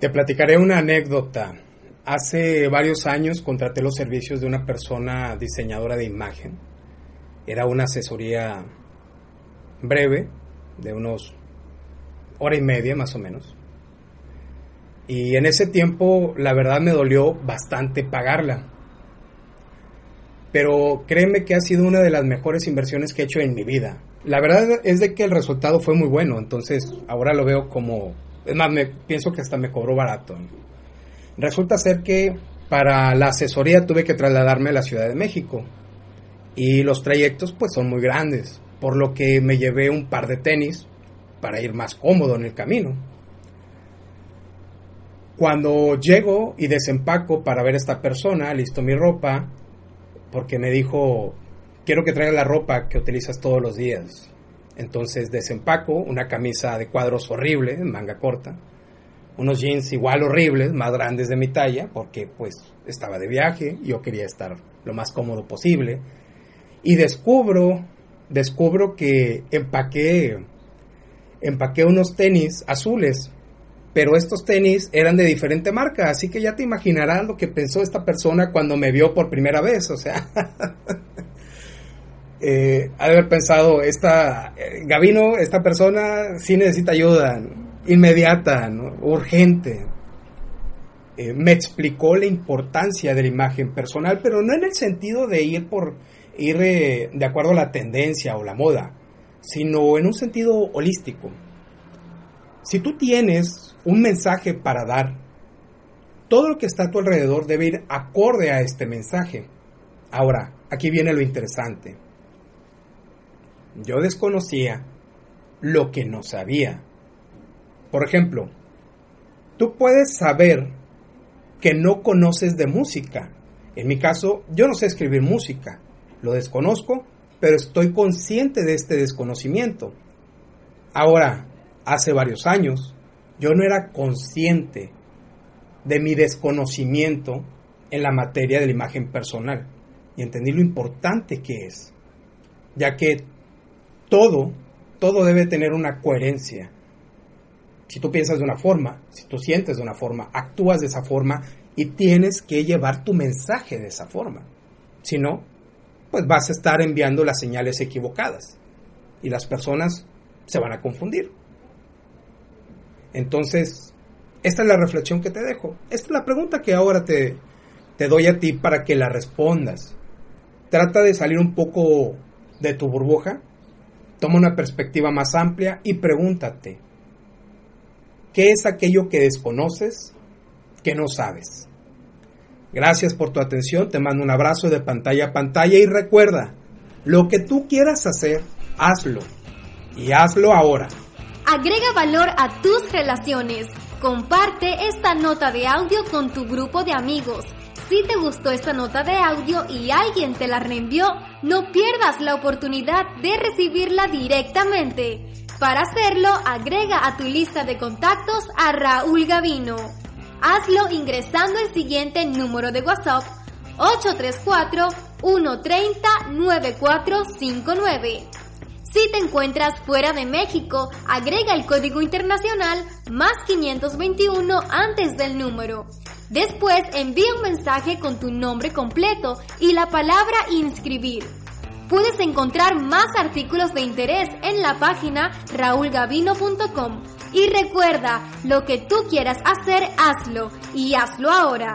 Te platicaré una anécdota. Hace varios años contraté los servicios de una persona diseñadora de imagen. Era una asesoría breve, de unos hora y media más o menos. Y en ese tiempo la verdad me dolió bastante pagarla. Pero créeme que ha sido una de las mejores inversiones que he hecho en mi vida. La verdad es de que el resultado fue muy bueno, entonces ahora lo veo como... Es más, me, pienso que hasta me cobró barato. Resulta ser que para la asesoría tuve que trasladarme a la Ciudad de México. Y los trayectos pues son muy grandes, por lo que me llevé un par de tenis para ir más cómodo en el camino. Cuando llego y desempaco para ver a esta persona, listo mi ropa, porque me dijo, quiero que traigas la ropa que utilizas todos los días. Entonces desempaco una camisa de cuadros horrible, manga corta, unos jeans igual horribles, más grandes de mi talla, porque pues estaba de viaje, yo quería estar lo más cómodo posible. Y descubro, descubro que empaqué, empaqué unos tenis azules pero estos tenis eran de diferente marca, así que ya te imaginarás lo que pensó esta persona cuando me vio por primera vez, o sea, eh, haber pensado, esta, eh, Gavino, esta persona sí necesita ayuda, inmediata, urgente. Eh, me explicó la importancia de la imagen personal, pero no en el sentido de ir por ir de acuerdo a la tendencia o la moda, sino en un sentido holístico. Si tú tienes un mensaje para dar, todo lo que está a tu alrededor debe ir acorde a este mensaje. Ahora, aquí viene lo interesante. Yo desconocía lo que no sabía. Por ejemplo, tú puedes saber que no conoces de música. En mi caso, yo no sé escribir música. Lo desconozco, pero estoy consciente de este desconocimiento. Ahora, hace varios años, yo no era consciente de mi desconocimiento en la materia de la imagen personal y entendí lo importante que es, ya que todo, todo debe tener una coherencia. Si tú piensas de una forma, si tú sientes de una forma, actúas de esa forma y tienes que llevar tu mensaje de esa forma. Si no, pues vas a estar enviando las señales equivocadas y las personas se van a confundir. Entonces, esta es la reflexión que te dejo. Esta es la pregunta que ahora te, te doy a ti para que la respondas. Trata de salir un poco de tu burbuja, toma una perspectiva más amplia y pregúntate, ¿qué es aquello que desconoces, que no sabes? Gracias por tu atención, te mando un abrazo de pantalla a pantalla y recuerda, lo que tú quieras hacer, hazlo. Y hazlo ahora. Agrega valor a tus relaciones. Comparte esta nota de audio con tu grupo de amigos. Si te gustó esta nota de audio y alguien te la reenvió, no pierdas la oportunidad de recibirla directamente. Para hacerlo, agrega a tu lista de contactos a Raúl Gavino. Hazlo ingresando el siguiente número de WhatsApp 834 130 9459. Si te encuentras fuera de México, agrega el código internacional más 521 antes del número. Después envía un mensaje con tu nombre completo y la palabra inscribir. Puedes encontrar más artículos de interés en la página raulgavino.com. Y recuerda, lo que tú quieras hacer, hazlo y hazlo ahora.